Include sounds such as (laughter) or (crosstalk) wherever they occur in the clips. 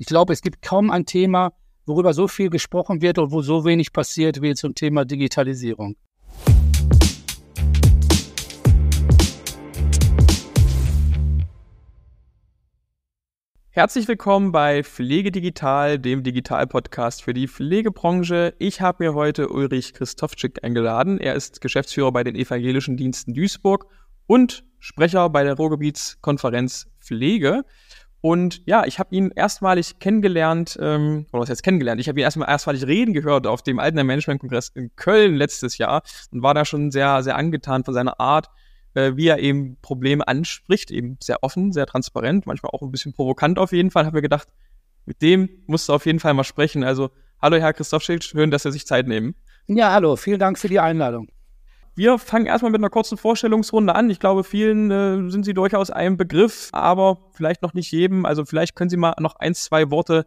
Ich glaube, es gibt kaum ein Thema, worüber so viel gesprochen wird und wo so wenig passiert wie zum Thema Digitalisierung. Herzlich willkommen bei Pflege Digital, dem Digital-Podcast für die Pflegebranche. Ich habe mir heute Ulrich Christofczyk eingeladen. Er ist Geschäftsführer bei den Evangelischen Diensten Duisburg und Sprecher bei der Ruhrgebietskonferenz Pflege. Und ja, ich habe ihn erstmalig kennengelernt, ähm, oder was heißt kennengelernt? Ich habe ihn erstmal erstmalig reden gehört auf dem Altener Management-Kongress in Köln letztes Jahr und war da schon sehr, sehr angetan von seiner Art, äh, wie er eben Probleme anspricht, eben sehr offen, sehr transparent, manchmal auch ein bisschen provokant auf jeden Fall. Habe mir gedacht, mit dem musst du auf jeden Fall mal sprechen. Also, hallo Herr Christoph Schild, schön, dass Sie sich Zeit nehmen. Ja, hallo, vielen Dank für die Einladung. Wir fangen erstmal mit einer kurzen Vorstellungsrunde an. Ich glaube, vielen äh, sind Sie durchaus ein Begriff, aber vielleicht noch nicht jedem. Also vielleicht können Sie mal noch ein, zwei Worte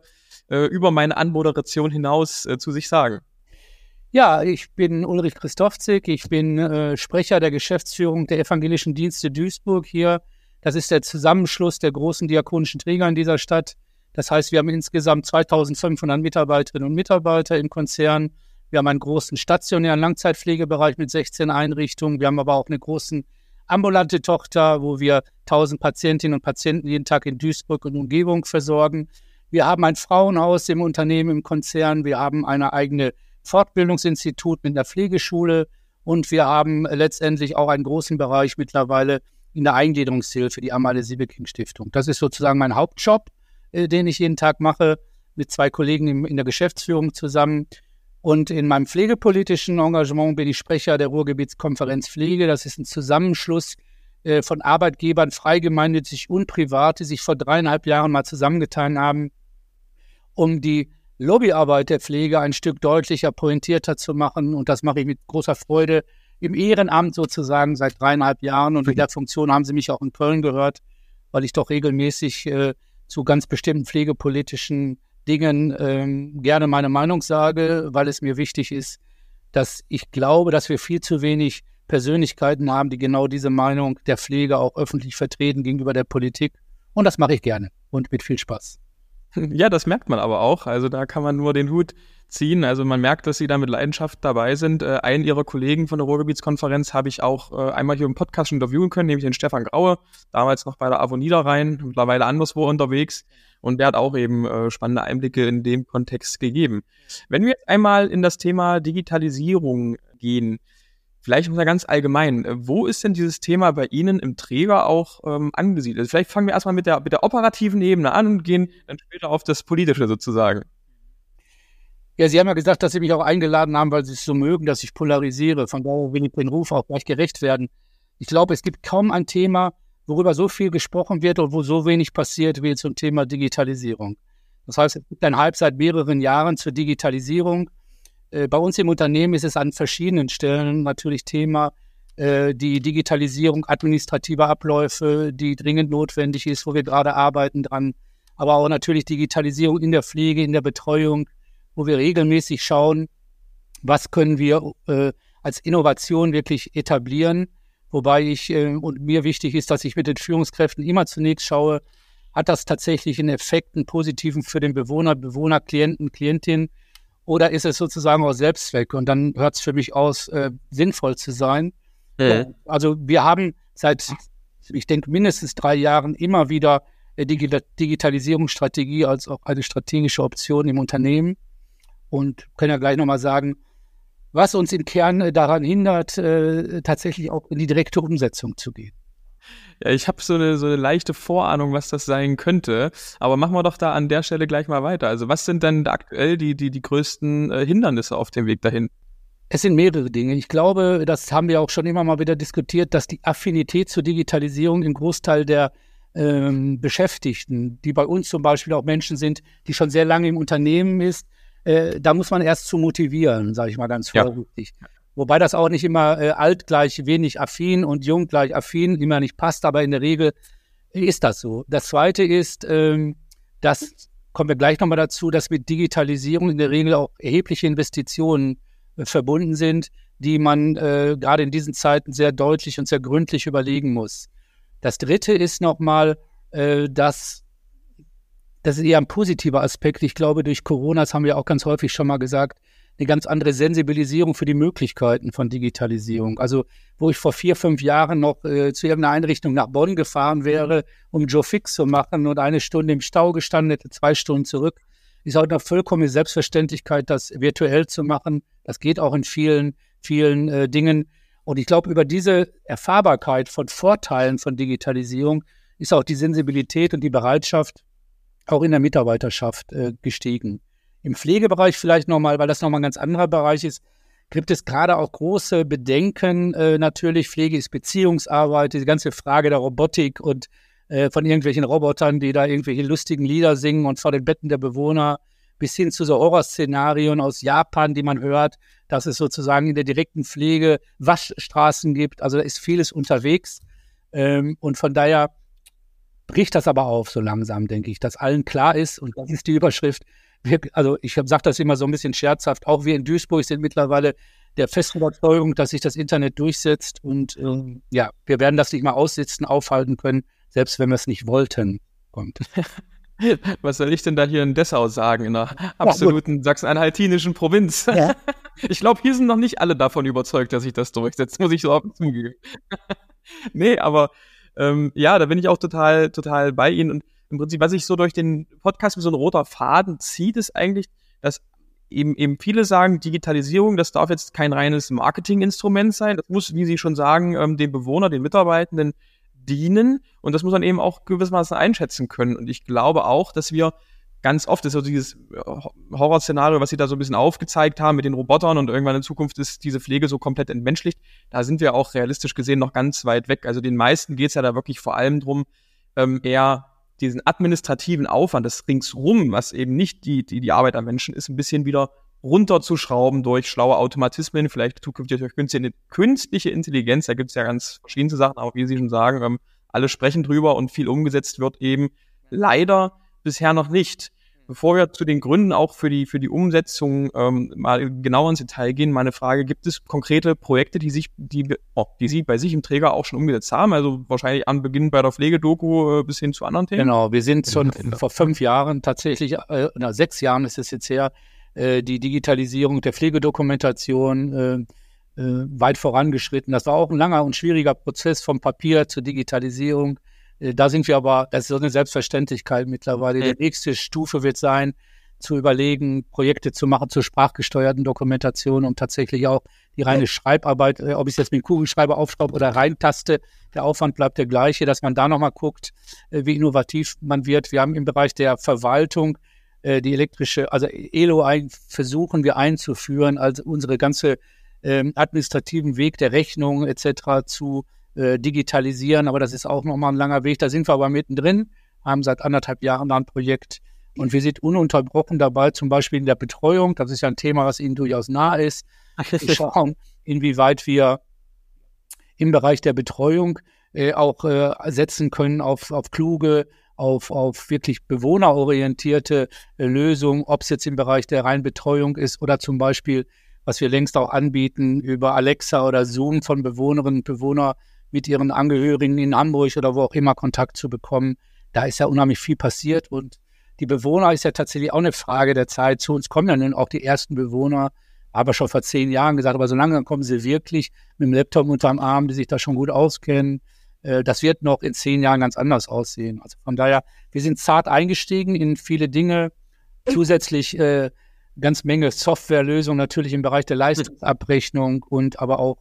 äh, über meine Anmoderation hinaus äh, zu sich sagen. Ja, ich bin Ulrich Christofzig. Ich bin äh, Sprecher der Geschäftsführung der Evangelischen Dienste Duisburg hier. Das ist der Zusammenschluss der großen diakonischen Träger in dieser Stadt. Das heißt, wir haben insgesamt 2500 Mitarbeiterinnen und Mitarbeiter im Konzern wir haben einen großen stationären Langzeitpflegebereich mit 16 Einrichtungen. Wir haben aber auch eine große ambulante Tochter, wo wir 1000 Patientinnen und Patienten jeden Tag in Duisburg und Umgebung versorgen. Wir haben ein Frauenhaus im Unternehmen, im Konzern. Wir haben eine eigene Fortbildungsinstitut mit einer Pflegeschule. Und wir haben letztendlich auch einen großen Bereich mittlerweile in der Eingliederungshilfe, die Amalie Siebeking Stiftung. Das ist sozusagen mein Hauptjob, äh, den ich jeden Tag mache, mit zwei Kollegen in, in der Geschäftsführung zusammen. Und in meinem pflegepolitischen Engagement bin ich Sprecher der Ruhrgebietskonferenz Pflege. Das ist ein Zusammenschluss äh, von Arbeitgebern, freigemeinnützig und privat, die sich vor dreieinhalb Jahren mal zusammengetan haben, um die Lobbyarbeit der Pflege ein Stück deutlicher, pointierter zu machen. Und das mache ich mit großer Freude im Ehrenamt sozusagen seit dreieinhalb Jahren. Und in der Funktion haben Sie mich auch in Köln gehört, weil ich doch regelmäßig äh, zu ganz bestimmten pflegepolitischen Dingen ähm, gerne meine Meinung sage, weil es mir wichtig ist, dass ich glaube, dass wir viel zu wenig Persönlichkeiten haben, die genau diese Meinung der Pflege auch öffentlich vertreten gegenüber der Politik. Und das mache ich gerne und mit viel Spaß. (laughs) Ja, das merkt man aber auch. Also da kann man nur den Hut ziehen. Also man merkt, dass sie da mit Leidenschaft dabei sind. Äh, einen ihrer Kollegen von der Ruhrgebietskonferenz habe ich auch äh, einmal hier im Podcast interviewen können, nämlich den Stefan Graue, damals noch bei der AWO Niederrhein, mittlerweile anderswo unterwegs. Und der hat auch eben äh, spannende Einblicke in dem Kontext gegeben. Wenn wir jetzt einmal in das Thema Digitalisierung gehen, Vielleicht mal ganz allgemein, äh, wo ist denn dieses Thema bei Ihnen im Träger auch ähm, angesiedelt? Vielleicht fangen wir erstmal mit der, mit der operativen Ebene an und gehen dann später auf das Politische sozusagen. Ja, Sie haben ja gesagt, dass Sie mich auch eingeladen haben, weil Sie es so mögen, dass ich polarisiere. Von daher will ich den Ruf auch gleich gerecht werden. Ich glaube, es gibt kaum ein Thema, worüber so viel gesprochen wird und wo so wenig passiert wie zum Thema Digitalisierung. Das heißt, es gibt ein Hype seit mehreren Jahren zur Digitalisierung. Äh, bei uns im Unternehmen ist es an verschiedenen Stellen natürlich Thema, äh, die Digitalisierung administrativer Abläufe, die dringend notwendig ist, wo wir gerade arbeiten dran. Aber auch natürlich Digitalisierung in der Pflege, in der Betreuung, wo wir regelmäßig schauen, was können wir äh, als Innovation wirklich etablieren. Wobei ich äh, und mir wichtig ist, dass ich mit den Führungskräften immer zunächst schaue, hat das tatsächlich einen Effekt, einen positiven für den Bewohner, Bewohner, Klienten, Klientin, oder ist es sozusagen auch Selbstzweck? Und dann hört es für mich aus, äh, sinnvoll zu sein. Mhm. Also wir haben seit, ich denke, mindestens drei Jahren immer wieder äh, Digitalisierungsstrategie als auch eine strategische Option im Unternehmen. Und können ja gleich nochmal sagen, was uns im Kern äh, daran hindert, äh, tatsächlich auch in die direkte Umsetzung zu gehen. Ja, ich habe so eine, so eine leichte Vorahnung, was das sein könnte. Aber machen wir doch da an der Stelle gleich mal weiter. Also was sind denn aktuell die, die, die größten äh, Hindernisse auf dem Weg dahin? Es sind mehrere Dinge. Ich glaube, das haben wir auch schon immer mal wieder diskutiert, dass die Affinität zur Digitalisierung im Großteil der ähm, Beschäftigten, die bei uns zum Beispiel auch Menschen sind, die schon sehr lange im Unternehmen ist, äh, da muss man erst zu motivieren, sage ich mal ganz vorsichtig. Ja. Wobei das auch nicht immer äh, alt gleich wenig affin und jung gleich affin immer nicht passt, aber in der Regel ist das so. Das Zweite ist, ähm, das kommen wir gleich nochmal dazu, dass mit Digitalisierung in der Regel auch erhebliche Investitionen äh, verbunden sind, die man äh, gerade in diesen Zeiten sehr deutlich und sehr gründlich überlegen muss. Das Dritte ist nochmal, äh, dass das ist eher ein positiver Aspekt. Ich glaube, durch Corona, das haben wir auch ganz häufig schon mal gesagt, eine ganz andere Sensibilisierung für die Möglichkeiten von Digitalisierung. Also wo ich vor vier, fünf Jahren noch äh, zu irgendeiner Einrichtung nach Bonn gefahren wäre, um Joe Fix zu machen und eine Stunde im Stau gestanden hätte, zwei Stunden zurück, ist heute noch vollkommen Selbstverständlichkeit, das virtuell zu machen. Das geht auch in vielen, vielen äh, Dingen. Und ich glaube, über diese Erfahrbarkeit von Vorteilen von Digitalisierung ist auch die Sensibilität und die Bereitschaft auch in der Mitarbeiterschaft äh, gestiegen. Im Pflegebereich vielleicht nochmal, weil das nochmal ein ganz anderer Bereich ist, gibt es gerade auch große Bedenken. Äh, natürlich, Pflege ist Beziehungsarbeit, die ganze Frage der Robotik und äh, von irgendwelchen Robotern, die da irgendwelche lustigen Lieder singen und vor den Betten der Bewohner, bis hin zu so Horrorszenarien aus Japan, die man hört, dass es sozusagen in der direkten Pflege Waschstraßen gibt. Also da ist vieles unterwegs. Ähm, und von daher bricht das aber auf so langsam, denke ich, dass allen klar ist, und das ist die Überschrift, wir, also ich sage das immer so ein bisschen scherzhaft, auch wir in Duisburg sind mittlerweile der festen Überzeugung, dass sich das Internet durchsetzt und äh, ja, wir werden das nicht mal aussitzen, aufhalten können, selbst wenn wir es nicht wollten. Und (laughs) Was soll ich denn da hier in Dessau sagen, in einer absoluten ja, sachsen-anhaltinischen Provinz? Ja. (laughs) Ich glaube, hier sind noch nicht alle davon überzeugt, dass sich das durchsetzt, muss ich so offen zugeben. (laughs) nee, aber ähm, ja, da bin ich auch total, total bei Ihnen. Und im Prinzip, was sich so durch den Podcast wie so ein roter Faden zieht, ist eigentlich, dass eben, eben viele sagen, Digitalisierung, das darf jetzt kein reines Marketinginstrument sein. Das muss, wie Sie schon sagen, ähm, den Bewohner, den Mitarbeitenden dienen. Und das muss man eben auch gewissermaßen einschätzen können. Und ich glaube auch, dass wir ganz oft, ist so dieses äh, Horrorszenario, was sie da so ein bisschen aufgezeigt haben mit den Robotern und irgendwann in Zukunft ist diese Pflege so komplett entmenschlicht. Da sind wir auch realistisch gesehen noch ganz weit weg. Also den meisten geht es ja da wirklich vor allem drum, ähm, eher diesen administrativen Aufwand, das ringsrum, was eben nicht die, die, die Arbeit am Menschen ist, ein bisschen wieder runterzuschrauben durch schlaue Automatismen, vielleicht zukünftig durch künstliche Intelligenz. Da gibt es ja ganz verschiedene Sachen, aber wie Sie schon sagen, ähm, alle sprechen drüber und viel umgesetzt wird eben leider bisher noch nicht. Bevor wir zu den Gründen auch für die, für die Umsetzung ähm, mal genauer ins Detail gehen, meine Frage, gibt es konkrete Projekte, die sich, die, oh, die Sie bei sich im Träger auch schon umgesetzt haben? Also wahrscheinlich an Beginn bei der Pflegedoku äh, bis hin zu anderen Themen? Genau, wir sind schon vor fünf Jahren tatsächlich, äh, na, sechs Jahren ist es jetzt her, äh, die Digitalisierung der Pflegedokumentation äh, äh, weit vorangeschritten. Das war auch ein langer und schwieriger Prozess vom Papier zur Digitalisierung äh, da sind wir aber, das ist so eine Selbstverständlichkeit mittlerweile. Die nächste Stufe wird sein, zu überlegen, Projekte zu machen zur sprachgesteuerten Dokumentation, um tatsächlich auch die reine Schreibarbeit, äh, ob ich es jetzt mit dem Kugelschreiber aufschraube oder reintaste, der Aufwand bleibt der gleiche, dass man da nochmal guckt, äh, wie innovativ man wird. Wir haben im Bereich der Verwaltung die elektrische, also ELO ein, versuchen wir einzuführen, also unsere ganze ähm, administrativen Weg der Rechnung etc. zu äh, digitalisieren, aber das ist auch nochmal ein langer Weg. Da sind wir aber mittendrin, haben seit anderthalb Jahren da ein Projekt. Und wir sind ununterbrochen dabei, zum Beispiel in der Betreuung, das ist ja ein Thema, was Ihnen durchaus nah ist, zu schauen, inwieweit wir im Bereich der Betreuung äh, auch äh, setzen können auf, auf kluge, auf, auf wirklich bewohnerorientierte äh, Lösungen, ob es jetzt im Bereich der reinen Betreuung ist oder zum Beispiel, was wir längst auch anbieten, über Alexa oder Zoom von Bewohnerinnen und Bewohnern mit ihren Angehörigen in Hamburg oder wo auch immer Kontakt zu bekommen. Da ist ja unheimlich viel passiert und die Bewohner ist ja tatsächlich auch eine Frage der Zeit. Zu uns kommen ja nun auch die ersten Bewohner, aber schon vor zehn Jahren gesagt, aber so langsam kommen sie wirklich mit dem Laptop unterm Arm, die sich da schon gut auskennen. Äh, das wird noch in zehn Jahren ganz anders aussehen. Also von daher, wir sind zart eingestiegen in viele Dinge. Zusätzlich äh, ganz Menge Softwarelösungen natürlich im Bereich der Leistungsabrechnung und aber auch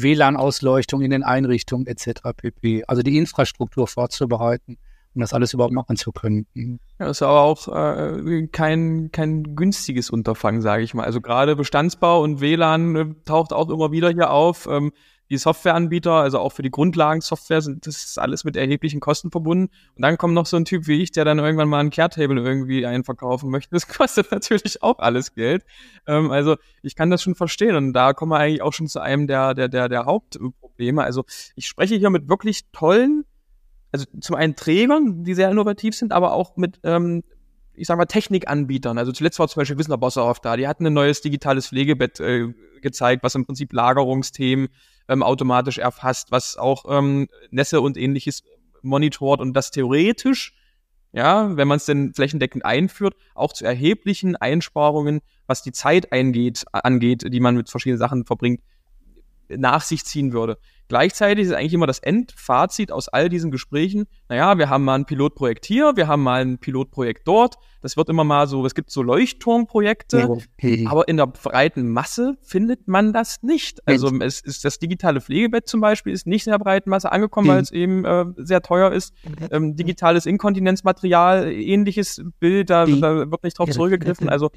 WLAN-Ausleuchtung in den Einrichtungen etc. pp. Also die Infrastruktur vorzubereiten, um das alles überhaupt machen zu können. Mhm. Ja, das ist aber auch äh, kein, kein günstiges Unterfangen, sage ich mal. Also gerade Bestandsbau und WLAN äh, taucht auch immer wieder hier auf. Ähm, die Softwareanbieter, also auch für die Grundlagensoftware, sind das ist alles mit erheblichen Kosten verbunden. Und dann kommt noch so ein Typ wie ich, der dann irgendwann mal ein Care-Table irgendwie einverkaufen möchte. Das (laughs) kostet natürlich auch alles Geld. Ähm, also ich kann das schon verstehen. Und da kommen wir eigentlich auch schon zu einem der, der, der, der Hauptprobleme. Also ich spreche hier mit wirklich tollen, also zum einen Trägern, die sehr innovativ sind, aber auch mit ähm, ich sag mal, Technikanbietern. Also zuletzt war zum Beispiel Wissner Bosserhoff da. Die hatten ein neues digitales Pflegebett äh, gezeigt, was im Prinzip Lagerungsthemen ähm, automatisch erfasst, was auch ähm, Nässe und ähnliches monitort und das theoretisch ja, wenn man es denn flächendeckend einführt, auch zu erheblichen Einsparungen, was die Zeit eingeht, angeht, die man mit verschiedenen Sachen verbringt, nach sich ziehen würde. Gleichzeitig ist eigentlich immer das Endfazit aus all diesen Gesprächen, naja, wir haben mal ein Pilotprojekt hier, wir haben mal ein Pilotprojekt dort, das wird immer mal so, es gibt so Leuchtturmprojekte, aber in der breiten Masse findet man das nicht. Also es ist das digitale Pflegebett zum Beispiel ist nicht in der breiten Masse angekommen, weil es eben äh, sehr teuer ist. Ähm, digitales Inkontinenzmaterial, ähnliches Bild, da, da wird nicht drauf zurückgegriffen. Also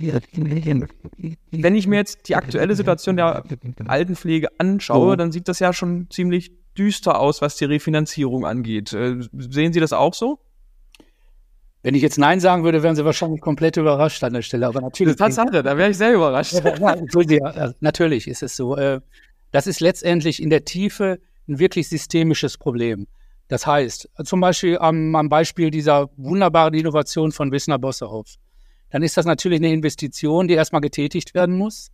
wenn ich mir jetzt die aktuelle Situation der Altenpflege anschaue, dann sieht das ja schon ziemlich düster aus, was die Refinanzierung angeht. Äh, sehen Sie das auch so? Wenn ich jetzt Nein sagen würde, wären Sie wahrscheinlich komplett überrascht an der Stelle. Aber natürlich. Das Tatsache, da wäre ich sehr überrascht. Ja, natürlich ist es so. Äh, das ist letztendlich in der Tiefe ein wirklich systemisches Problem. Das heißt, zum Beispiel am, am Beispiel dieser wunderbaren Innovation von Wissner Bossehoff, dann ist das natürlich eine Investition, die erstmal getätigt werden muss.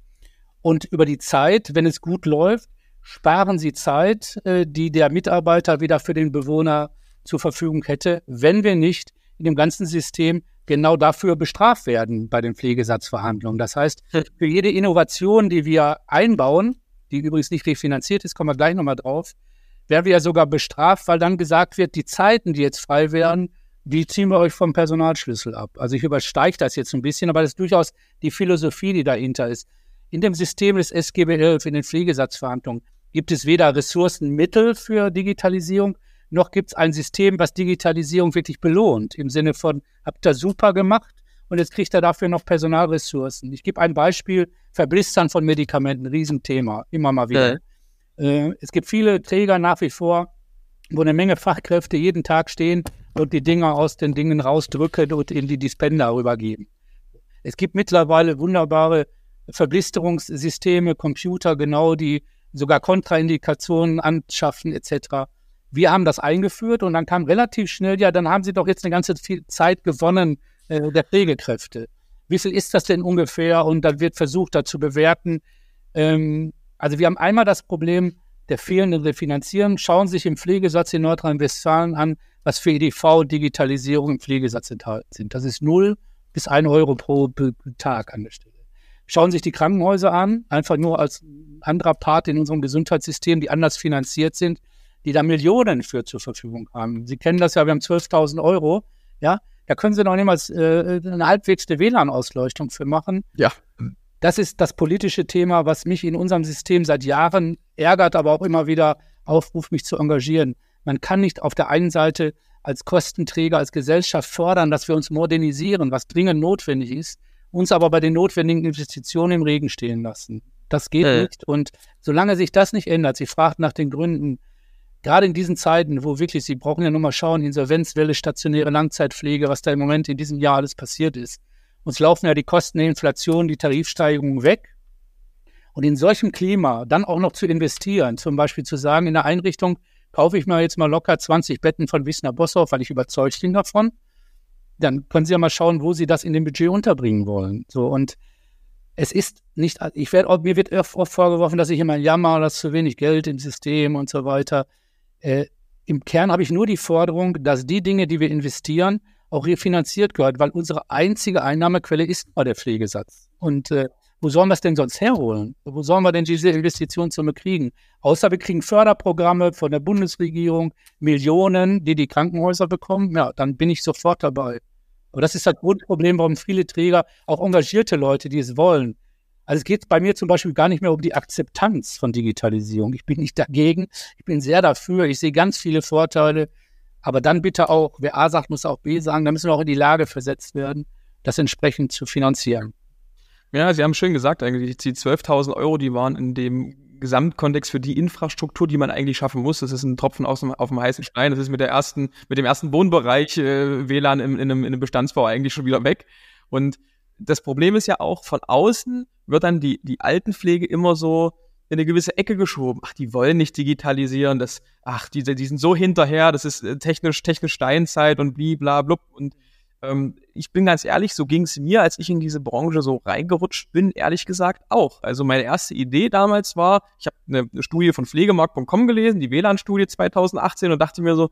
Und über die Zeit, wenn es gut läuft, sparen Sie Zeit, äh, die der Mitarbeiter wieder für den Bewohner zur Verfügung hätte, wenn wir nicht in dem ganzen System genau dafür bestraft werden bei den Pflegesatzverhandlungen. Das heißt, hm. für jede Innovation, die wir einbauen, die übrigens nicht refinanziert ist, kommen wir gleich nochmal drauf, werden wir ja sogar bestraft, weil dann gesagt wird, die Zeiten, die jetzt frei werden, die ziehen wir euch vom Personalschlüssel ab. Also ich übersteige das jetzt ein bisschen, aber das ist durchaus die Philosophie, die dahinter ist. In dem System des SGB 11, in den Pflegesatzverhandlungen, gibt es weder Ressourcenmittel für Digitalisierung, noch gibt es ein System, was Digitalisierung wirklich belohnt, im Sinne von, habt ihr super gemacht und jetzt kriegt er dafür noch Personalressourcen. Ich gebe ein Beispiel, Verblistern von Medikamenten, Riesenthema, immer mal wieder. Ja. Äh, es gibt viele Träger nach wie vor, wo eine Menge Fachkräfte jeden Tag stehen und die Dinger aus den Dingen rausdrücken und in die Dispender rübergeben. Es gibt mittlerweile wunderbare Verblisterungssysteme, Computer, genau, die sogar Kontraindikationen anschaffen etc. Wir haben das eingeführt und dann kam relativ schnell, ja, dann haben Sie doch jetzt eine ganze Zeit gewonnen äh, der Pflegekräfte. Wie viel ist das denn ungefähr? Und dann wird versucht, da zu bewerten. Ähm, also wir haben einmal das Problem der fehlenden Refinanzierung. Schauen Sie sich im Pflegesatz in Nordrhein-Westfalen an, was für EDV-Digitalisierung im Pflegesatz enthalten sind. Das ist 0 bis 1 Euro pro Tag an der Stelle. Schauen Sie sich die Krankenhäuser an, einfach nur als anderer Part in unserem Gesundheitssystem, die anders finanziert sind die da Millionen für zur Verfügung haben. Sie kennen das ja, wir haben 12.000 Euro, ja, da können Sie noch niemals äh, eine halbwegsste WLAN-Ausleuchtung für machen. Ja. Das ist das politische Thema, was mich in unserem System seit Jahren ärgert, aber auch immer wieder aufruft, mich zu engagieren. Man kann nicht auf der einen Seite als Kostenträger, als Gesellschaft fördern, dass wir uns modernisieren, was dringend notwendig ist, uns aber bei den notwendigen Investitionen im Regen stehen lassen. Das geht äh. nicht. Und solange sich das nicht ändert, Sie fragt nach den Gründen, gerade in diesen Zeiten, wo wirklich, Sie brauchen ja nur mal schauen, Insolvenzwelle, stationäre Langzeitpflege, was da im Moment in diesem Jahr alles passiert ist. Uns laufen ja die Kosten der Inflation, die Tarifsteigerungen weg. Und in solchem Klima dann auch noch zu investieren, zum Beispiel zu sagen, in der Einrichtung kaufe ich mir jetzt mal locker 20 Betten von Wissner Bosshoff, weil ich überzeugt bin davon. Dann können Sie ja mal schauen, wo Sie das in dem Budget unterbringen wollen. So und es ist nicht, ich werde, mir wird oft vorgeworfen, dass ich immer jammer, dass zu wenig Geld im System und so weiter. Äh, Im Kern habe ich nur die Forderung, dass die Dinge, die wir investieren, auch refinanziert gehört, weil unsere einzige Einnahmequelle ist mal der Pflegesatz. Und äh, wo sollen wir es denn sonst herholen? Wo sollen wir denn diese Investitionssumme kriegen? Außer wir kriegen Förderprogramme von der Bundesregierung, Millionen, die die Krankenhäuser bekommen. Ja, dann bin ich sofort dabei. Aber das ist das Grundproblem, warum viele Träger, auch engagierte Leute, die es wollen, also es geht bei mir zum Beispiel gar nicht mehr um die Akzeptanz von Digitalisierung. Ich bin nicht dagegen, ich bin sehr dafür, ich sehe ganz viele Vorteile. Aber dann bitte auch, wer A sagt, muss auch B sagen, da müssen wir auch in die Lage versetzt werden, das entsprechend zu finanzieren. Ja, Sie haben schön gesagt eigentlich, die 12.000 Euro, die waren in dem Gesamtkontext für die Infrastruktur, die man eigentlich schaffen muss. Das ist ein Tropfen aus dem, auf dem heißen Stein. Das ist mit der ersten, mit dem ersten Wohnbereich äh, WLAN in, in, einem, in einem Bestandsbau eigentlich schon wieder weg. Und das Problem ist ja auch, von außen wird dann die, die Altenpflege immer so in eine gewisse Ecke geschoben. Ach, die wollen nicht digitalisieren, das, ach, die, die sind so hinterher, das ist äh, technisch, technisch Steinzeit und blub. Und ähm, ich bin ganz ehrlich, so ging es mir, als ich in diese Branche so reingerutscht bin, ehrlich gesagt auch. Also meine erste Idee damals war, ich habe eine, eine Studie von pflegemarkt.com gelesen, die WLAN-Studie 2018 und dachte mir so,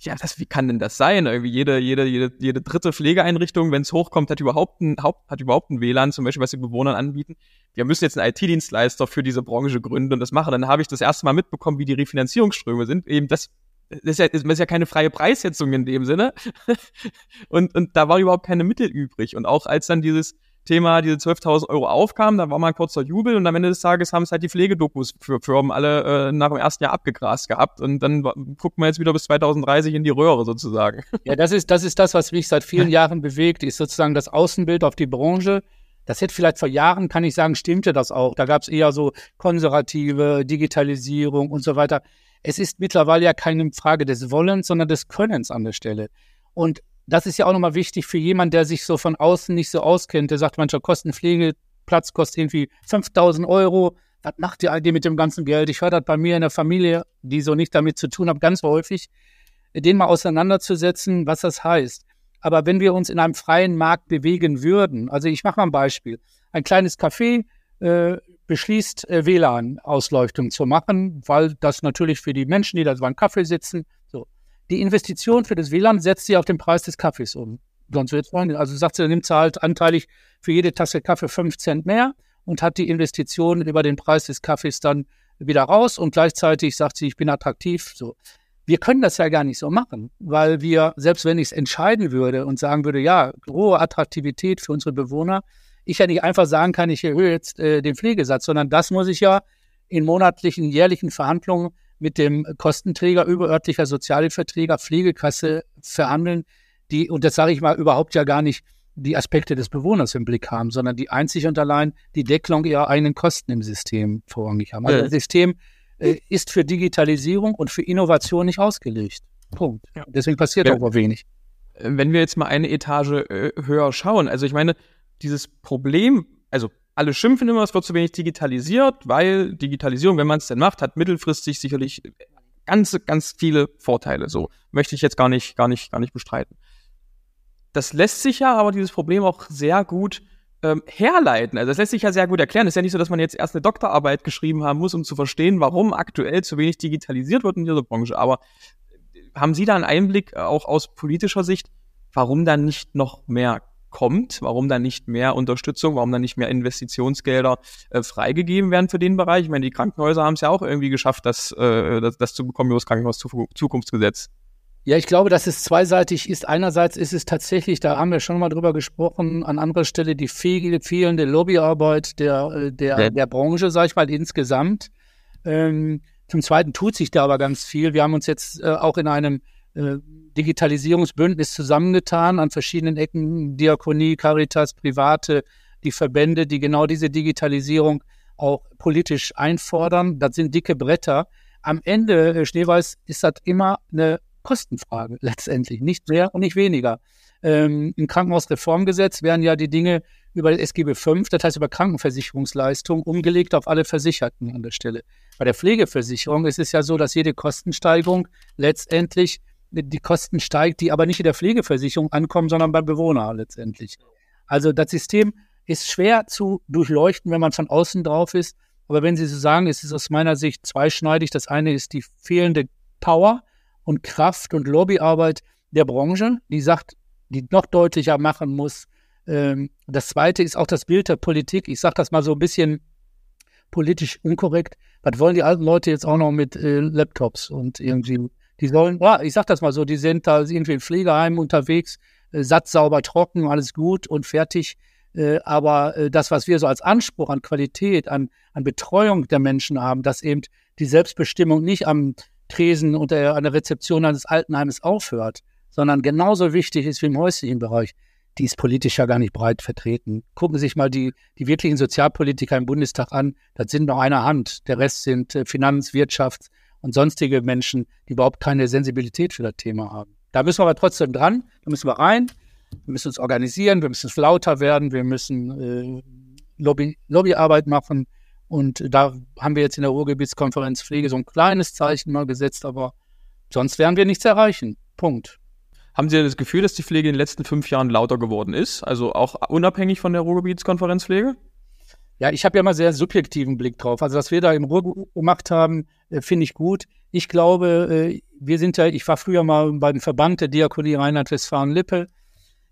ja, das, wie kann denn das sein? Irgendwie jede, jede, jede, jede dritte Pflegeeinrichtung, wenn es hochkommt, hat überhaupt ein, Haupt, hat überhaupt ein WLAN, zum Beispiel, was die Bewohnern anbieten. Wir müssen jetzt einen IT-Dienstleister für diese Branche gründen und das machen. Dann habe ich das erste Mal mitbekommen, wie die Refinanzierungsströme sind. Eben das, das ist ja, das ist ja keine freie Preissetzung in dem Sinne. (laughs) und, und da waren überhaupt keine Mittel übrig. Und auch als dann dieses, Thema diese 12.000 Euro aufkam, da war mal ein kurzer Jubel und am Ende des Tages haben es halt die Pflegedokus für Firmen alle äh, nach dem ersten Jahr abgegrast gehabt und dann guckt man jetzt wieder bis 2030 in die Röhre sozusagen. (laughs) Ja, das ist, das ist das, was mich seit vielen Jahren bewegt, ist sozusagen das Außenbild auf die Branche. Das hätte vielleicht vor Jahren, kann ich sagen, stimmte das auch. Da gab es eher so konservative Digitalisierung und so weiter. Es ist mittlerweile ja keine Frage des Wollens, sondern des Könnens an der Stelle. Und das ist ja auch nochmal wichtig für jemanden, der sich so von außen nicht so auskennt. Der sagt manchmal, kostet ein Pflegeplatz, kostet irgendwie 5000 Euro. Was macht ihr eigentlich mit dem ganzen Geld? Ich höre das bei mir in der Familie, die so nicht damit zu tun haben, ganz häufig, den mal auseinanderzusetzen, was das heißt. Aber wenn wir uns in einem freien Markt bewegen würden, also ich mache mal ein Beispiel. Ein kleines Café äh, beschließt, äh, WLAN-Ausleuchtung zu machen, weil das natürlich für die Menschen, die da beim Kaffee sitzen, die Investition für das WLAN setzt sie auf den Preis des Kaffees um. Sonst wird es Also sagt sie, dann nimmt sie halt anteilig für jede Tasse Kaffee fünf Cent mehr und hat die Investition über den Preis des Kaffees dann wieder raus und gleichzeitig sagt sie, ich bin attraktiv. So. Wir können das ja gar nicht so machen, weil wir, selbst wenn ich es entscheiden würde und sagen würde, ja, hohe Attraktivität für unsere Bewohner, ich ja nicht einfach sagen kann, ich erhöhe jetzt äh, den Pflegesatz, sondern das muss ich ja in monatlichen, jährlichen Verhandlungen mit dem Kostenträger, überörtlicher Sozialhilfeträger, Pflegekasse verhandeln, die, und das sage ich mal, überhaupt ja gar nicht die Aspekte des Bewohners im Blick haben, sondern die einzig und allein die Deckelung ihrer eigenen Kosten im System vorrangig haben. Also das System äh, ist für Digitalisierung und für Innovation nicht ausgelegt. Punkt. Ja. Deswegen passiert ja. auch wenig. Wenn wir jetzt mal eine Etage äh, höher schauen, also ich meine, dieses Problem, also alle schimpfen immer, es wird zu wenig digitalisiert, weil Digitalisierung, wenn man es denn macht, hat mittelfristig sicherlich ganz, ganz viele Vorteile. So möchte ich jetzt gar nicht, gar nicht, gar nicht bestreiten. Das lässt sich ja aber dieses Problem auch sehr gut ähm, herleiten. Also das lässt sich ja sehr gut erklären. Es ist ja nicht so, dass man jetzt erst eine Doktorarbeit geschrieben haben muss, um zu verstehen, warum aktuell zu wenig digitalisiert wird in dieser Branche. Aber haben Sie da einen Einblick äh, auch aus politischer Sicht, warum dann nicht noch mehr kommt, warum dann nicht mehr Unterstützung, warum dann nicht mehr Investitionsgelder äh, freigegeben werden für den Bereich. Ich meine, die Krankenhäuser haben es ja auch irgendwie geschafft, das, äh, das, das zu bekommen über das Krankenhaus-Zukunftsgesetz. Ja, ich glaube, dass es zweiseitig ist. Einerseits ist es tatsächlich, da haben wir schon mal drüber gesprochen, an anderer Stelle die fehlende Lobbyarbeit der, äh, der, ja. der Branche, sage ich mal, insgesamt. Ähm, zum Zweiten tut sich da aber ganz viel. Wir haben uns jetzt äh, auch in einem Digitalisierungsbündnis zusammengetan an verschiedenen Ecken, Diakonie, Caritas, Private, die Verbände, die genau diese Digitalisierung auch politisch einfordern. Das sind dicke Bretter. Am Ende, Herr Schneeweiß, ist das immer eine Kostenfrage (laughs) letztendlich, nicht mehr und nicht weniger. Ähm, Im Krankenhausreformgesetz werden ja die Dinge über das SGB V, das heißt über Krankenversicherungsleistung, umgelegt auf alle Versicherten an der Stelle. Bei der Pflegeversicherung ist es ja so, dass jede Kostensteigerung letztendlich die Kosten steigt, die aber nicht in der Pflegeversicherung ankommen, sondern beim Bewohner letztendlich. Also das System ist schwer zu durchleuchten, wenn man von außen drauf ist. Aber wenn Sie so sagen, es ist aus meiner Sicht zweischneidig. Das eine ist die fehlende Power und Kraft und Lobbyarbeit der Branche, die sagt, die noch deutlicher machen muss. Ähm, das zweite ist auch das Bild der Politik. Ich sage das mal so ein bisschen politisch unkorrekt. Was wollen die alten Leute jetzt auch noch mit äh, Laptops und irgendwie die sollen, ja, ich sag das mal so, die sind da irgendwie in Pflegeheim unterwegs, äh, satt, sauber, trocken, alles gut und fertig. Äh, aber äh, das, was wir so als Anspruch an Qualität, an, an Betreuung der Menschen haben, dass eben die Selbstbestimmung nicht am Tresen und der, an der Rezeption eines Altenheimes aufhört, sondern genauso wichtig ist wie im häuslichen Bereich, die ist politisch ja gar nicht breit vertreten. Gucken Sie sich mal die, die wirklichen Sozialpolitiker im Bundestag an. Das sind nur eine Hand. Der Rest sind äh, Finanz-, Wirtschafts-, und sonstige Menschen, die überhaupt keine Sensibilität für das Thema haben. Da müssen wir aber trotzdem dran, da müssen wir rein, wir müssen uns organisieren, wir müssen lauter werden, wir müssen äh, Lobby, Lobbyarbeit machen. Und da haben wir jetzt in der Ruhrgebietskonferenz Pflege so ein kleines Zeichen mal gesetzt, aber sonst werden wir nichts erreichen. Punkt. Haben Sie das Gefühl, dass die Pflege in den letzten fünf Jahren lauter geworden ist? Also auch unabhängig von der Ruhrgebietskonferenz Pflege? Ja, ich habe ja mal sehr subjektiven Blick drauf. Also was wir da im Ruhr gemacht haben, äh, finde ich gut. Ich glaube, äh, wir sind ja, ich war früher mal beim Verband der Diakonie Rheinland-Westfalen-Lippe.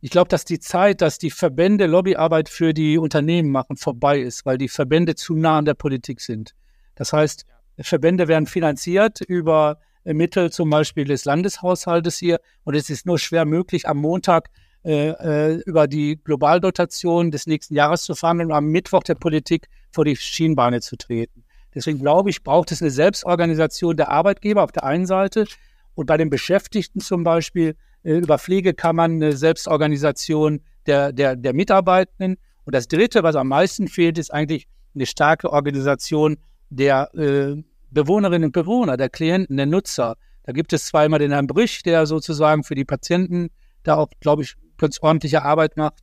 Ich glaube, dass die Zeit, dass die Verbände Lobbyarbeit für die Unternehmen machen, vorbei ist, weil die Verbände zu nah an der Politik sind. Das heißt, Verbände werden finanziert über Mittel zum Beispiel des Landeshaushaltes hier und es ist nur schwer möglich, am Montag äh, äh über die Globaldotation des nächsten Jahres zu verhandeln und am Mittwoch der Politik vor die Schienenbeine zu treten. Deswegen glaube ich, braucht es eine Selbstorganisation der Arbeitgeber auf der einen Seite und bei den Beschäftigten zum Beispiel äh, über Pflegekammern eine Selbstorganisation der, der, der Mitarbeitenden. Und das Dritte, was am meisten fehlt, ist eigentlich eine starke Organisation der äh, Bewohnerinnen und Bewohner, der Klienten, der Nutzer. Da gibt es zwar immer den Herrn Brüch, der sozusagen für die Patienten da auch, glaube ich, ganz ordentliche Arbeit macht.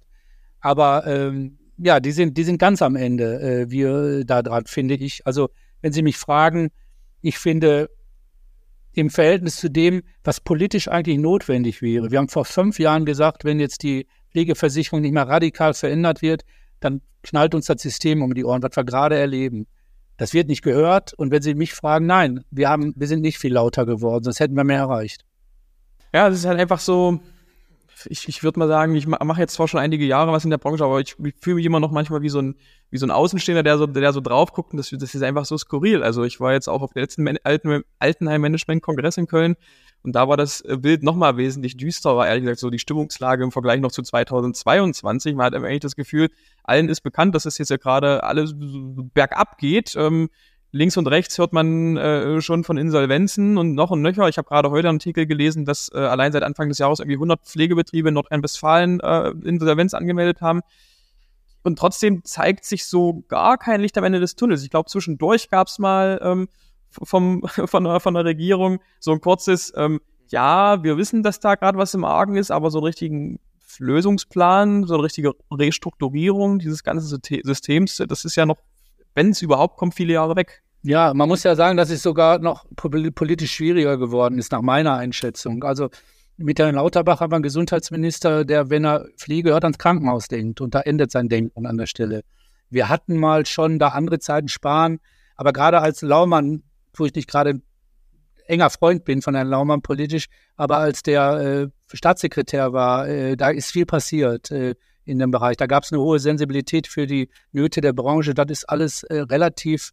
Aber ähm, ja, die sind, die sind ganz am Ende, äh, wir da dran, finde ich. Also wenn Sie mich fragen, ich finde im Verhältnis zu dem, was politisch eigentlich notwendig wäre. Wir haben vor fünf Jahren gesagt, wenn jetzt die Pflegeversicherung nicht mehr radikal verändert wird, dann knallt uns das System um die Ohren, was wir gerade erleben. Das wird nicht gehört. Und wenn Sie mich fragen, nein, wir haben, wir sind nicht viel lauter geworden, sonst hätten wir mehr erreicht. Ja, es ist halt einfach so, ich, ich würde mal sagen, ich mache jetzt zwar schon einige Jahre was in der Branche, aber ich, ich fühle mich immer noch manchmal wie so ein, wie so ein Außenstehender, der so, der so drauf guckt und das, das ist einfach so skurril. Also ich war jetzt auch auf der letzten Alten, Altenheim-Management-Kongress in Köln und da war das äh, Bild nochmal wesentlich düsterer, ehrlich gesagt, so die Stimmungslage im Vergleich noch zu 2022. Man hat eigentlich das Gefühl, allen ist bekannt, dass es jetzt ja gerade alles bergab geht. Ähm, links und rechts hört man äh, schon von Insolvenzen und noch und nöcher. Ich habe gerade heute einen Artikel gelesen, dass äh, allein seit Anfang des Jahres irgendwie 100 Pflegebetriebe in Nordrhein-Westfalen äh, Insolvenz angemeldet haben. Und trotzdem zeigt sich so gar kein Licht am Ende des Tunnels. Ich glaube, zwischendurch gab es mal ähm, vom, (laughs) von, der, von der Regierung so ein kurzes, ähm, ja, wir wissen, dass da gerade was im Argen ist, aber so einen richtigen Lösungsplan, so eine richtige Restrukturierung dieses ganzen Systems, das ist ja noch wenn es überhaupt kommt, viele Jahre weg. Ja, man muss ja sagen, dass es sogar noch politisch schwieriger geworden ist, nach meiner Einschätzung. Also mit Herrn Lauterbach haben wir einen Gesundheitsminister, der, wenn er Pflege hört, ans Krankenhaus denkt. Und da endet sein Denken an der Stelle. Wir hatten mal schon da andere Zeiten sparen, aber gerade als Laumann, wo ich nicht gerade enger Freund bin von Herrn Laumann politisch, aber als der äh, Staatssekretär war, äh, da ist viel passiert. Äh, in dem Bereich. Da gab es eine hohe Sensibilität für die Nöte der Branche. Das ist alles äh, relativ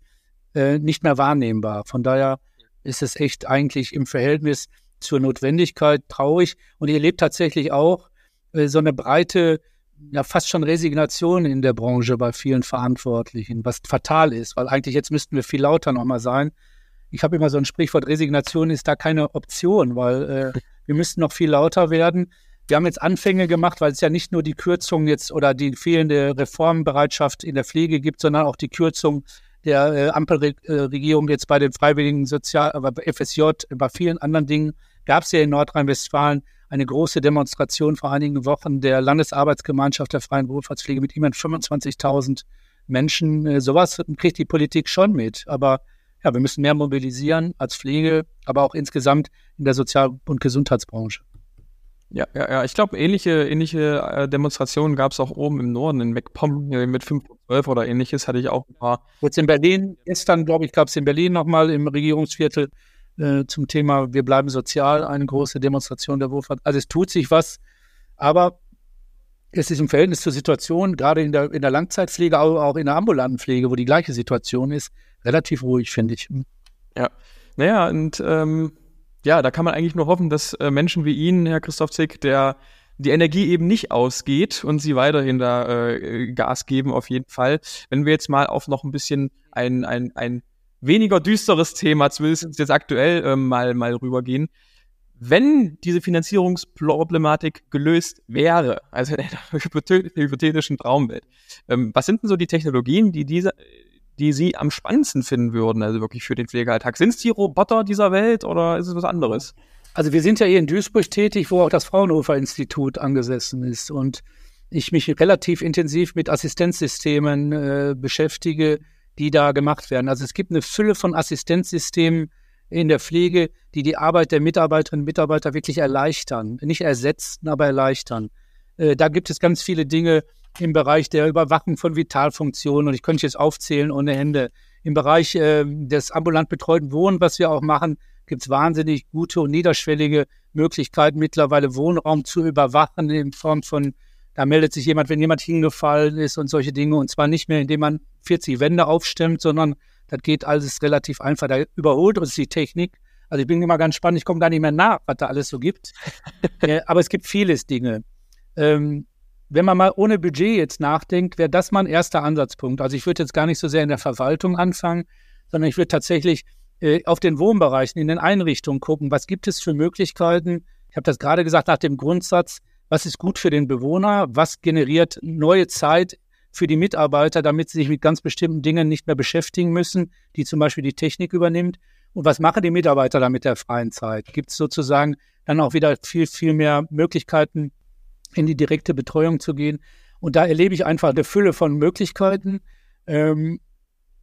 äh, nicht mehr wahrnehmbar. Von daher ist es echt eigentlich im Verhältnis zur Notwendigkeit traurig. Und ihr erlebt tatsächlich auch äh, so eine breite, ja fast schon Resignation in der Branche bei vielen Verantwortlichen, was fatal ist, weil eigentlich jetzt müssten wir viel lauter nochmal sein. Ich habe immer so ein Sprichwort, Resignation ist da keine Option, weil äh, (laughs) wir müssten noch viel lauter werden. Wir haben jetzt Anfänge gemacht, weil es ja nicht nur die Kürzung jetzt oder die fehlende Reformbereitschaft in der Pflege gibt, sondern auch die Kürzung der äh, Ampelregierung jetzt bei den freiwilligen Sozial, aber bei FSJ, bei vielen anderen Dingen gab es ja in Nordrhein-Westfalen eine große Demonstration vor einigen Wochen der Landesarbeitsgemeinschaft der freien Wohlfahrtspflege mit immerhin 25.000 Menschen. Äh, sowas kriegt die Politik schon mit. Aber ja, wir müssen mehr mobilisieren als Pflege, aber auch insgesamt in der Sozial- und Gesundheitsbranche. Ja, ja, ja. Ich glaube, ähnliche, ähnliche äh, Demonstrationen gab es auch oben im Norden, in MacPom äh, mit 5.12 oder ähnliches, hatte ich auch ein paar. Jetzt in Berlin, gestern, glaube ich, gab es in Berlin nochmal im Regierungsviertel äh, zum Thema Wir bleiben sozial, eine große Demonstration der Wohlfahrt. Also es tut sich was, aber es ist im Verhältnis zur Situation, gerade in der, in der Langzeitpflege, aber auch in der ambulanten Pflege, wo die gleiche Situation ist, relativ ruhig, finde ich. Ja. Naja, und ähm, ja, da kann man eigentlich nur hoffen, dass äh, Menschen wie Ihnen, Herr Christoph Zick, der die Energie eben nicht ausgeht und sie weiterhin da äh, Gas geben, auf jeden Fall. Wenn wir jetzt mal auf noch ein bisschen ein, ein, ein weniger düsteres Thema, zumindest jetzt aktuell, äh, mal, mal rübergehen. Wenn diese Finanzierungsproblematik gelöst wäre, also in einer (laughs) hypothetischen Traumwelt, ähm, was sind denn so die Technologien, die diese, die Sie am spannendsten finden würden, also wirklich für den Pflegealltag? Sind es die Roboter dieser Welt oder ist es was anderes? Also wir sind ja hier in Duisburg tätig, wo auch das Fraunhofer Institut angesessen ist und ich mich relativ intensiv mit Assistenzsystemen äh, beschäftige, die da gemacht werden. Also es gibt eine Fülle von Assistenzsystemen in der Pflege, die die Arbeit der Mitarbeiterinnen und Mitarbeiter wirklich erleichtern, nicht ersetzen, aber erleichtern. Äh, da gibt es ganz viele Dinge, im Bereich der Überwachung von Vitalfunktionen und ich könnte jetzt aufzählen ohne Ende. Im Bereich äh, des ambulant betreuten Wohnen, was wir auch machen, gibt es wahnsinnig gute und niederschwellige Möglichkeiten, mittlerweile Wohnraum zu überwachen in Form von, da meldet sich jemand, wenn jemand hingefallen ist und solche Dinge. Und zwar nicht mehr, indem man 40 Wände aufstemmt, sondern das geht alles relativ einfach. Da überholt uns die Technik. Also ich bin immer ganz spannend, ich komme gar nicht mehr nach, was da alles so gibt. (laughs) äh, aber es gibt vieles Dinge. Ähm, wenn man mal ohne Budget jetzt nachdenkt, wäre das mal ein erster Ansatzpunkt. Also ich würde jetzt gar nicht so sehr in der Verwaltung anfangen, sondern ich würde tatsächlich äh, auf den Wohnbereichen, in den Einrichtungen gucken, was gibt es für Möglichkeiten. Ich habe das gerade gesagt nach dem Grundsatz, was ist gut für den Bewohner, was generiert neue Zeit für die Mitarbeiter, damit sie sich mit ganz bestimmten Dingen nicht mehr beschäftigen müssen, die zum Beispiel die Technik übernimmt. Und was machen die Mitarbeiter dann mit der freien Zeit? Gibt es sozusagen dann auch wieder viel, viel mehr Möglichkeiten, in die direkte Betreuung zu gehen? Und da erlebe ich einfach eine Fülle von Möglichkeiten. Ähm,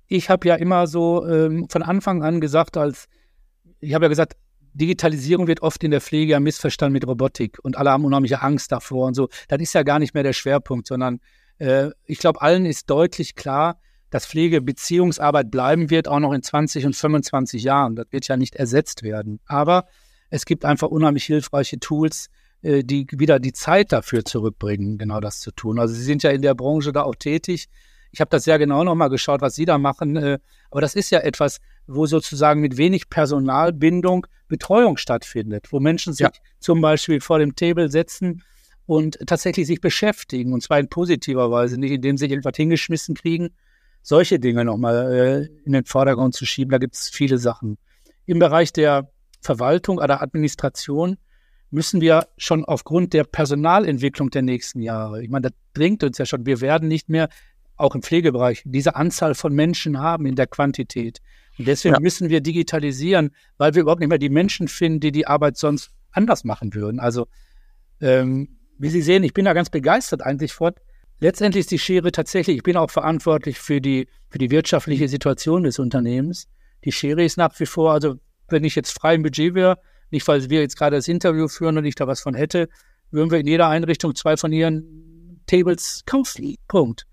ich habe ja immer so ähm, von Anfang an gesagt, als ich habe ja gesagt, Digitalisierung wird oft in der Pflege ja missverstanden mit Robotik und alle haben unheimliche Angst davor und so. Das ist ja gar nicht mehr der Schwerpunkt, sondern äh, ich glaube, allen ist deutlich klar, dass Pflegebeziehungsarbeit bleiben wird, auch noch in 20 und 25 Jahren. Das wird ja nicht ersetzt werden. Aber es gibt einfach unheimlich hilfreiche Tools, äh, die wieder die Zeit dafür zurückbringen, genau das zu tun. Also Sie sind ja in der Branche da auch tätig. Ich habe das sehr genau nochmal geschaut, was Sie da machen. Äh, aber das ist ja etwas, wo sozusagen mit wenig Personalbindung Betreuung stattfindet, wo Menschen sich ja. zum Beispiel vor dem Table setzen und tatsächlich sich beschäftigen, und zwar in positiver Weise, nicht indem sie irgendwas hingeschmissen kriegen, solche Dinge nochmal äh, in den Vordergrund zu schieben. Da gibt es viele Sachen. Im Bereich der Verwaltung oder Administration müssen wir schon aufgrund der Personalentwicklung der nächsten Jahre, ich meine, das bringt uns ja schon, wir werden nicht mehr, auch im Pflegebereich, diese Anzahl von Menschen haben in der Quantität. Und deswegen ja. müssen wir digitalisieren, weil wir überhaupt nicht mehr die Menschen finden, die die Arbeit sonst anders machen würden. Also ähm, wie Sie sehen, ich bin da ganz begeistert eigentlich von. Letztendlich ist die Schere tatsächlich, ich bin auch verantwortlich für die, für die wirtschaftliche Situation des Unternehmens. Die Schere ist nach wie vor, also wenn ich jetzt frei im Budget wäre, nicht weil wir jetzt gerade das Interview führen und ich da was von hätte, würden wir in jeder Einrichtung zwei von ihren Tables kaufen. Punkt.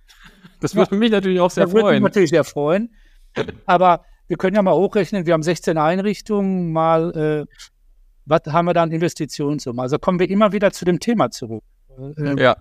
Das würde ja. mich natürlich auch sehr das freuen. Würde mich natürlich sehr freuen. Aber wir können ja mal hochrechnen, wir haben 16 Einrichtungen, mal äh, was haben wir da an Investitionssummen? Also kommen wir immer wieder zu dem Thema zurück. Ähm, ja.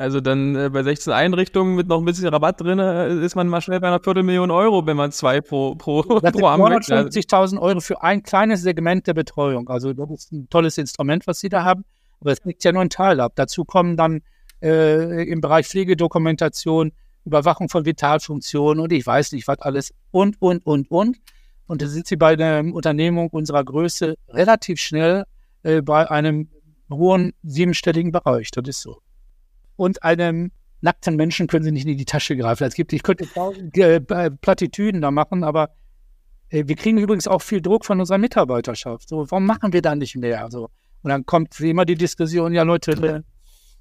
Also dann äh, bei 16 Einrichtungen mit noch ein bisschen Rabatt drin, äh, ist man mal schnell bei einer Viertelmillion Euro, wenn man zwei pro, pro, das pro Amt 250.000 Euro für ein kleines Segment der Betreuung. Also das ist ein tolles Instrument, was Sie da haben. Aber es liegt ja nur ein Teil ab. Dazu kommen dann äh, im Bereich Pflegedokumentation, Überwachung von Vitalfunktionen und ich weiß nicht was alles und, und, und, und. Und da sind sie bei einer Unternehmung unserer Größe relativ schnell äh, bei einem hohen siebenstelligen Bereich. Das ist so. Und einem nackten Menschen können sie nicht in die Tasche greifen. Es gibt, ich könnte äh, Plattitüden da machen, aber äh, wir kriegen übrigens auch viel Druck von unserer Mitarbeiterschaft. So, warum machen wir da nicht mehr? So. Und dann kommt wie immer die Diskussion, ja Leute, äh,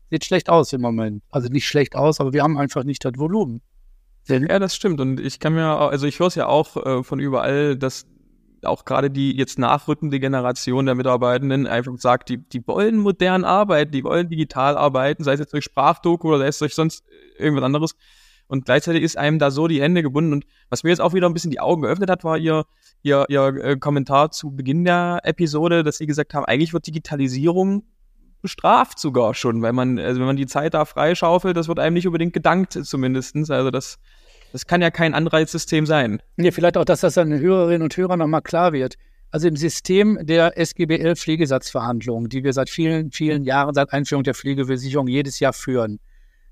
sieht schlecht aus im Moment. Also nicht schlecht aus, aber wir haben einfach nicht das Volumen. Ja, das stimmt. Und ich kann mir, also ich höre es ja auch äh, von überall, dass auch gerade die jetzt nachrückende Generation der Mitarbeitenden einfach sagt, die, die wollen modern arbeiten, die wollen digital arbeiten, sei es jetzt durch Sprachdoku oder sei es durch sonst irgendwas anderes. Und gleichzeitig ist einem da so die Hände gebunden. Und was mir jetzt auch wieder ein bisschen die Augen geöffnet hat, war ihr, ihr, ihr äh, Kommentar zu Beginn der Episode, dass sie gesagt haben, eigentlich wird Digitalisierung bestraft sogar schon, weil man, also wenn man die Zeit da freischaufelt, das wird einem nicht unbedingt gedankt zumindestens. Also das, das kann ja kein Anreizsystem sein. Nee, vielleicht auch, dass das an den Hörerinnen und Hörern nochmal klar wird. Also im System der SGBL Pflegesatzverhandlungen, die wir seit vielen, vielen Jahren, seit Einführung der Pflegeversicherung jedes Jahr führen,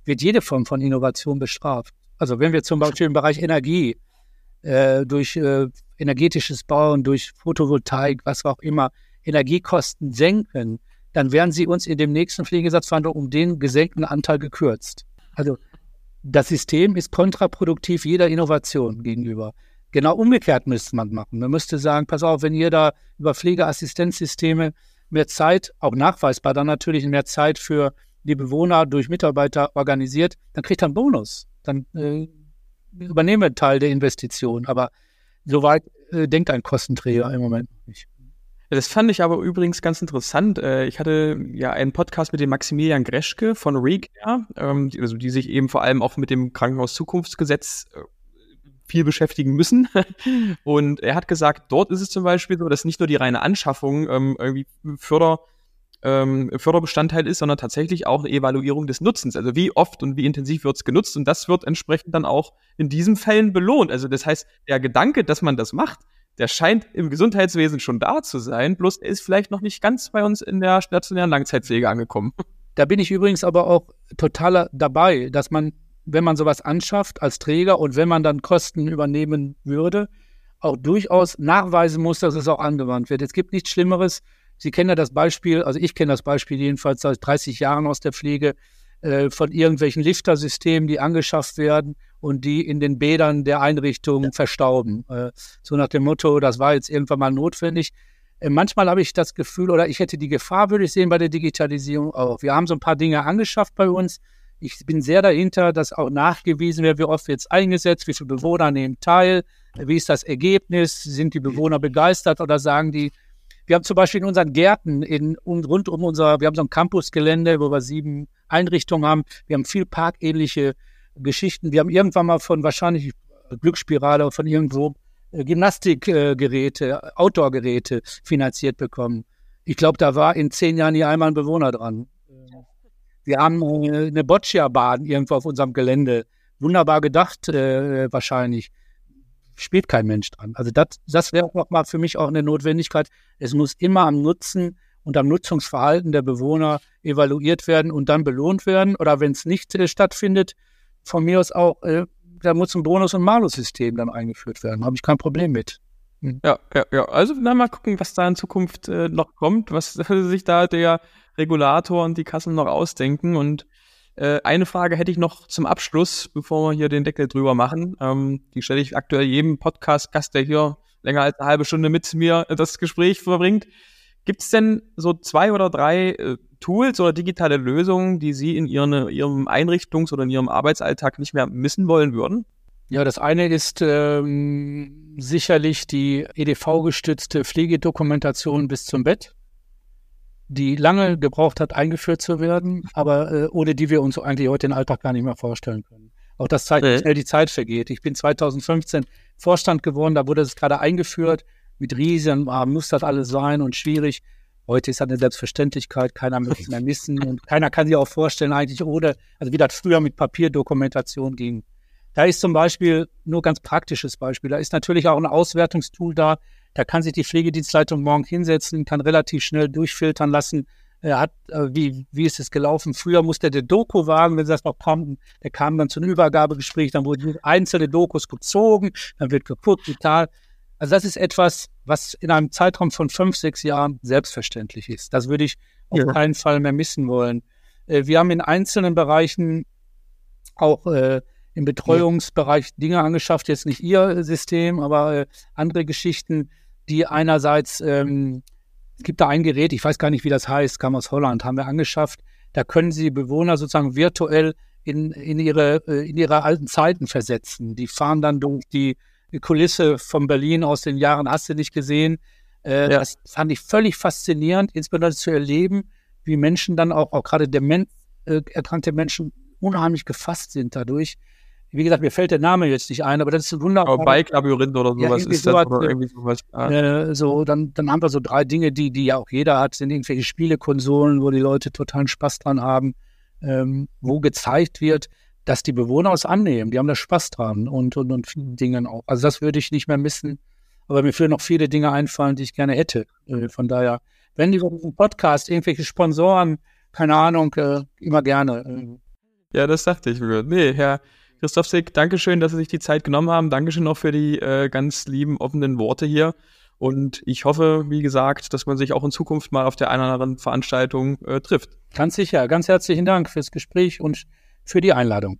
wird jede Form von Innovation bestraft. Also wenn wir zum Beispiel im Bereich Energie äh, durch äh, energetisches Bauen, durch Photovoltaik, was auch immer, Energiekosten senken, dann werden sie uns in dem nächsten Pflegesatzverhandlung um den gesenkten Anteil gekürzt. Also das System ist kontraproduktiv jeder Innovation gegenüber. Genau umgekehrt müsste man machen. Man müsste sagen, pass auf, wenn ihr da über Pflegeassistenzsysteme mehr Zeit, auch nachweisbar dann natürlich mehr Zeit für die Bewohner durch Mitarbeiter organisiert, dann kriegt er einen Bonus. Dann äh, übernehmen wir einen Teil der Investition. Aber soweit äh, denkt ein Kostenträger im Moment nicht. Das fand ich aber übrigens ganz interessant. Äh, ich hatte ja einen Podcast mit dem Maximilian Greschke von Regcare, ähm, also die sich eben vor allem auch mit dem Krankenhaus Zukunftsgesetz äh, viel beschäftigen müssen. (laughs) Und er hat gesagt, dort ist es zum Beispiel so, dass nicht nur die reine Anschaffung ähm, irgendwie Förder ähm, Förderbestandteil ist, sondern tatsächlich auch eine Evaluierung des Nutzens. Also wie oft und wie intensiv wird es genutzt und das wird entsprechend dann auch in diesen Fällen belohnt. Also das heißt, der Gedanke, dass man das macht, der scheint im Gesundheitswesen schon da zu sein, bloß er ist vielleicht noch nicht ganz bei uns in der stationären Langzeitpflege angekommen. Da bin ich übrigens aber auch total dabei, dass man, wenn man sowas anschafft als Träger und wenn man dann Kosten übernehmen würde, auch durchaus nachweisen muss, dass es auch angewandt wird. Es gibt nichts Schlimmeres, Sie kennen ja das Beispiel, also ich kenne das Beispiel jedenfalls seit 30 Jahren aus der Pflege, äh, von irgendwelchen Liftersystemen, die angeschafft werden und die in den Bädern der Einrichtung ja. verstauben. Äh, so nach dem Motto, das war jetzt irgendwann mal notwendig. Äh, manchmal habe ich das Gefühl, oder ich hätte die Gefahr, würde ich sehen, bei der Digitalisierung auch. Wir haben so ein paar Dinge angeschafft bei uns. Ich bin sehr dahinter, dass auch nachgewiesen wird, wie oft wird es eingesetzt, wie viele Bewohner nehmen teil, wie ist das Ergebnis, sind die Bewohner begeistert oder sagen die, wir haben zum Beispiel in unseren Gärten in, rund um unser, wir haben so ein Campusgelände, wo wir sieben Einrichtungen haben. Wir haben viel parkähnliche Geschichten. Wir haben irgendwann mal von wahrscheinlich Glücksspirale von irgendwo äh, Gymnastikgeräte, äh, Outdoor-Geräte finanziert bekommen. Ich glaube, da war in zehn Jahren nie einmal ein Bewohner dran. Wir haben äh, eine Boccia-Bahn irgendwo auf unserem Gelände. Wunderbar gedacht, äh, wahrscheinlich spielt kein Mensch dran. Also das, das wäre auch mal für mich auch eine Notwendigkeit. Es muss immer am Nutzen und am Nutzungsverhalten der Bewohner evaluiert werden und dann belohnt werden. Oder wenn es nicht äh, stattfindet, von mir aus auch, äh, da muss ein Bonus- und Malus-System dann eingeführt werden. Habe ich kein Problem mit. Hm. Ja, ja, ja. Also dann mal gucken, was da in Zukunft äh, noch kommt, was (laughs) sich da der Regulator und die Kassen noch ausdenken. Und äh, eine Frage hätte ich noch zum Abschluss, bevor wir hier den Deckel drüber machen. Ähm, die stelle ich aktuell jedem Podcast-Gast, der hier länger als eine halbe Stunde mit mir das Gespräch verbringt. Gibt es denn so zwei oder drei äh, Tools oder digitale Lösungen, die Sie in ihren, Ihrem Einrichtungs- oder in Ihrem Arbeitsalltag nicht mehr missen wollen würden? Ja, das eine ist ähm, sicherlich die EDV-gestützte Pflegedokumentation bis zum Bett die lange gebraucht hat, eingeführt zu werden, aber äh, ohne die wir uns eigentlich heute den Alltag gar nicht mehr vorstellen können. Auch das zeigt, wie schnell die Zeit vergeht. Ich bin 2015 Vorstand geworden, da wurde es gerade eingeführt. Mit Riesen ah, muss das alles sein und schwierig. Heute ist das eine Selbstverständlichkeit, keiner möchte es mehr missen und keiner kann sich auch vorstellen, eigentlich ohne, also wie das früher mit Papierdokumentation ging. Da ist zum Beispiel, nur ganz praktisches Beispiel, da ist natürlich auch ein Auswertungstool da, da kann sich die Pflegedienstleitung morgen hinsetzen, kann relativ schnell durchfiltern lassen, er hat, äh, wie, wie ist es gelaufen? Früher musste der Doku-Wagen, wenn sie das noch kam, der kam dann zu einem Übergabegespräch, dann wurden einzelne Dokus gezogen, dann wird geguckt, total. Also das ist etwas, was in einem Zeitraum von fünf, sechs Jahren selbstverständlich ist. Das würde ich auf ja. keinen Fall mehr missen wollen. Äh, wir haben in einzelnen Bereichen auch äh, im Betreuungsbereich Dinge angeschafft, jetzt nicht Ihr System, aber äh, andere Geschichten, die einerseits, ähm, es gibt da ein Gerät, ich weiß gar nicht, wie das heißt, kam aus Holland, haben wir angeschafft. Da können Sie Bewohner sozusagen virtuell in, in, ihre, äh, in ihre alten Zeiten versetzen. Die fahren dann durch die Kulisse von Berlin aus den Jahren, hast du nicht gesehen. Äh, ja. Das fand ich völlig faszinierend, insbesondere zu erleben, wie Menschen dann auch, auch gerade dement äh, erkrankte Menschen unheimlich gefasst sind dadurch, wie gesagt, mir fällt der Name jetzt nicht ein, aber das ist ein wunderbar. Bike-Labyrinth oder sowas ja, ist das sowas, oder irgendwie sowas. Äh, so, dann, dann haben wir so drei Dinge, die, die ja auch jeder hat, sind irgendwelche Spielekonsolen, wo die Leute totalen Spaß dran haben, ähm, wo gezeigt wird, dass die Bewohner es annehmen. Die haben da Spaß dran und, und, und vielen Dingen auch. Also das würde ich nicht mehr missen. Aber mir führen noch viele Dinge einfallen, die ich gerne hätte. Äh, von daher, wenn die Podcast irgendwelche Sponsoren, keine Ahnung, äh, immer gerne. Äh. Ja, das dachte ich mir. Nee, Herr Christoph Sick, Dankeschön, dass Sie sich die Zeit genommen haben. Dankeschön auch für die äh, ganz lieben, offenen Worte hier. Und ich hoffe, wie gesagt, dass man sich auch in Zukunft mal auf der einen oder anderen Veranstaltung äh, trifft. Ganz sicher. Ganz herzlichen Dank fürs Gespräch und für die Einladung.